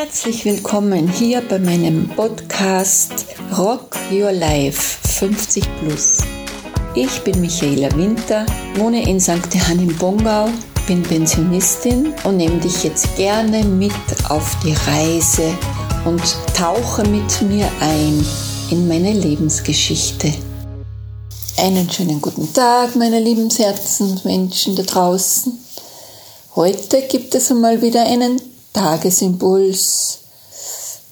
Herzlich willkommen hier bei meinem Podcast Rock Your Life 50 Plus. Ich bin Michaela Winter, wohne in St. Johann im Bongau, bin Pensionistin und nehme dich jetzt gerne mit auf die Reise und tauche mit mir ein in meine Lebensgeschichte. Einen schönen guten Tag, meine lieben Herzensmenschen da draußen. Heute gibt es einmal wieder einen Tagesimpuls.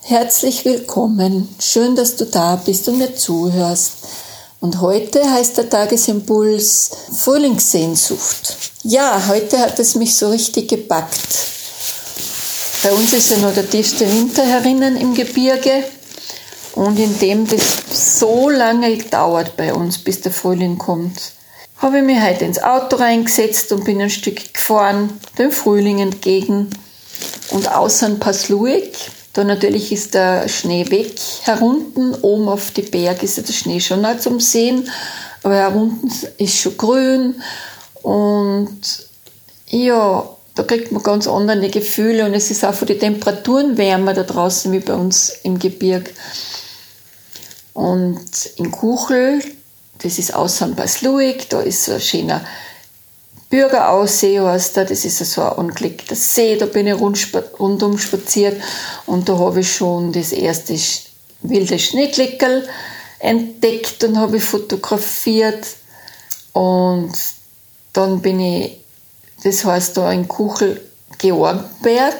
Herzlich willkommen. Schön, dass du da bist und mir zuhörst. Und heute heißt der Tagesimpuls Frühlingssehnsucht. Ja, heute hat es mich so richtig gepackt. Bei uns ist ja noch der tiefste Winter herinnen im Gebirge. Und indem das so lange dauert bei uns, bis der Frühling kommt, habe ich mich heute ins Auto reingesetzt und bin ein Stück gefahren, dem Frühling entgegen und außer Pasluik. Da natürlich ist der Schnee weg. Herunten, oben auf die Berge ist ja der Schnee schon noch zum Sehen, aber herunten ist schon grün und ja, da kriegt man ganz andere Gefühle und es ist auch von den Temperaturen wärmer da draußen wie bei uns im Gebirg. Und in Kuchel, das ist außer Pasluik, da ist so ein schöner Bürgeraussee heißt da, das ist so ein angelegter See, da bin ich rundum spaziert und da habe ich schon das erste wilde Schneekleckerl entdeckt und habe ich fotografiert. Und dann bin ich, das heißt da in Kuchel Georgberg,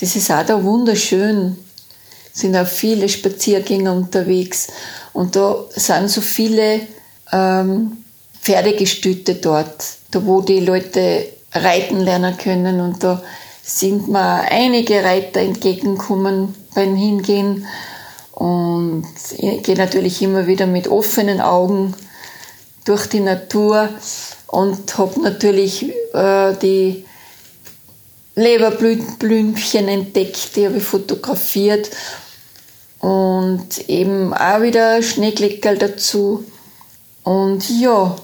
das ist auch da wunderschön, sind auch viele Spaziergänger unterwegs. Und da sind so viele ähm, Pferdegestüte dort, da wo die Leute reiten lernen können. Und da sind mir einige Reiter entgegengekommen beim Hingehen. Und ich gehe natürlich immer wieder mit offenen Augen durch die Natur und habe natürlich äh, die Leberblümchen entdeckt, die habe ich fotografiert. Und eben auch wieder Schneekleckerl dazu. Und ja,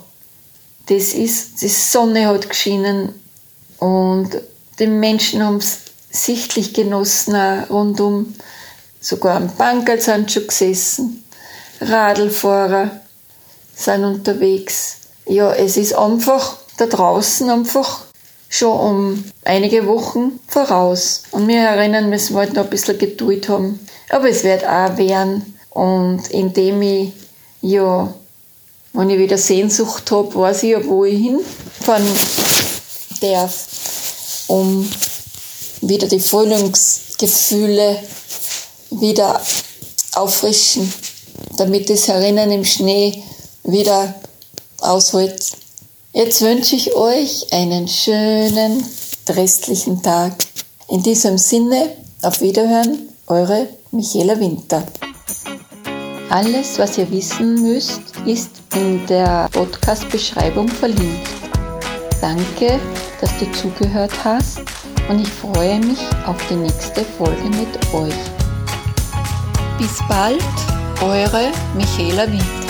das ist, die Sonne hat geschienen und die Menschen haben es sichtlich genossen, rundum. Sogar am Bankerl sind schon gesessen. Radlfahrer sind unterwegs. Ja, es ist einfach da draußen einfach schon um einige Wochen voraus. Und wir erinnern müssen wir halt noch ein bisschen Geduld haben. Aber es wird auch werden. Und indem ich ja wenn ich wieder Sehnsucht habe, weiß ich ja, wo ich hinfahren darf, um wieder die Frühlingsgefühle wieder auffrischen, damit das Herinnen im Schnee wieder aushält. Jetzt wünsche ich euch einen schönen restlichen Tag. In diesem Sinne, auf Wiederhören, eure Michaela Winter. Alles, was ihr wissen müsst, ist in der Podcast-Beschreibung verlinkt. Danke, dass du zugehört hast und ich freue mich auf die nächste Folge mit euch. Bis bald, eure Michaela Winter.